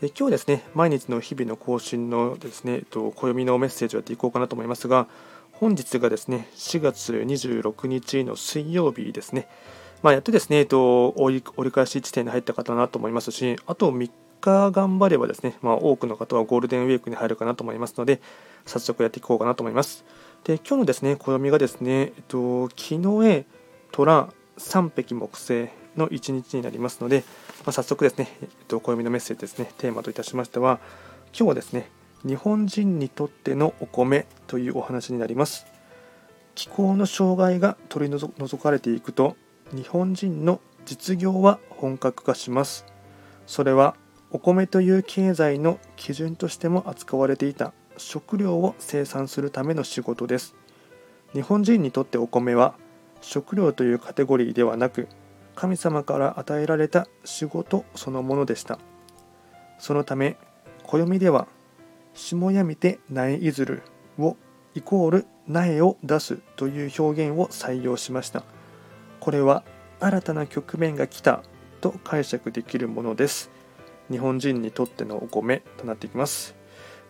で今日ですね毎日の日々の更新のですね、えっと、暦のメッセージをやっていこうかなと思いますが本日がですね4月26日の水曜日ですねまあ、やってですね、えっと、折り返し地点に入った方だなと思いますし、あと3日頑張ればですね、まあ、多くの方はゴールデンウィークに入るかなと思いますので、早速やっていこうかなと思います。で、今日のですね、暦がですね、えっと、木の絵、虎、三匹木星の一日になりますので、まあ、早速ですね、えっと、暦のメッセージですね、テーマといたしましては、今日はですね、日本人にとってのお米というお話になります。気候の障害が取り除かれていくと、日本人の実業は本格化します。それはお米という経済の基準としても扱われていた食料を生産するための仕事です。日本人にとってお米は食料というカテゴリーではなく神様から与えられた仕事そのものでした。そのため暦では下やみて苗いずるをイコール苗を出すという表現を採用しました。これは新たな局面が来たと解釈できるものです。日本人にとってのお米となっていきます。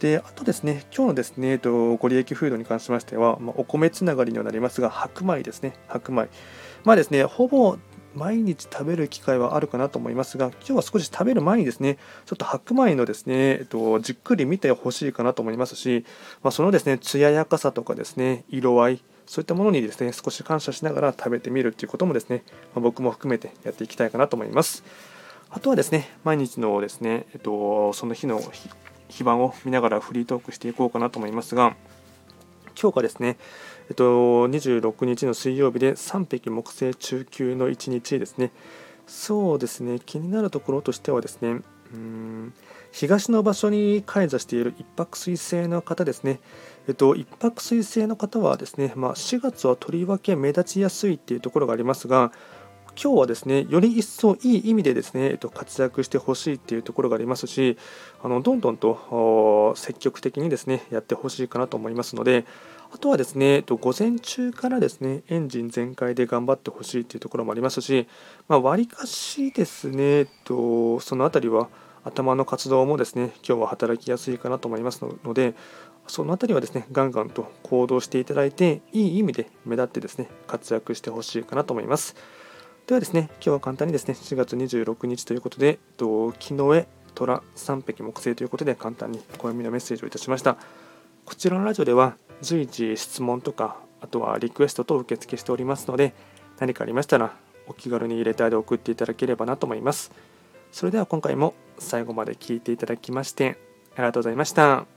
で、あとですね、今日のですね、えっと、ご利益フードに関しましては、まあ、お米つながりにはなりますが、白米ですね、白米。まあですね、ほぼ毎日食べる機会はあるかなと思いますが、今日は少し食べる前にですね、ちょっと白米のですね、えっと、じっくり見てほしいかなと思いますし、まあ、そのですね、艶やかさとかですね、色合い、そういったものにですね、少し感謝しながら食べてみるということもですね、まあ、僕も含めてやっていきたいかなと思います。あとはですね、毎日のですね、えっと、その日の非番を見ながらフリートークしていこうかなと思いますが、今日がですね、えっと、26日の水曜日で3匹木星中級の1日ですね。そうですね、気になるところとしてはですね、うん東の場所に開座している一泊水星の方ですね。えっと、一泊水星の方はですね、まあ、4月はとりわけ目立ちやすいっていうところがありますが、今日はですねより一層いい意味でですね、えっと、活躍してほしいっていうところがありますしあのどんどんと積極的にですねやってほしいかなと思いますのであとはですね、えっと、午前中からですねエンジン全開で頑張ってほしいっていうところもありますしわり、まあ、かしですね、えっと、その辺りは頭の活動もですね今日は働きやすいかなと思いますのでその辺りはですねガンガンと行動していただいていい意味で目立ってですね活躍してほしいかなと思います。ではですね、今日は簡単にですね、4月26日ということで、木の絵、虎、三匹木星ということで簡単に暦のメッセージをいたしました。こちらのラジオでは随時質問とか、あとはリクエストと受付しておりますので、何かありましたらお気軽に入れターで送っていただければなと思います。それでは今回も最後まで聴いていただきましてありがとうございました。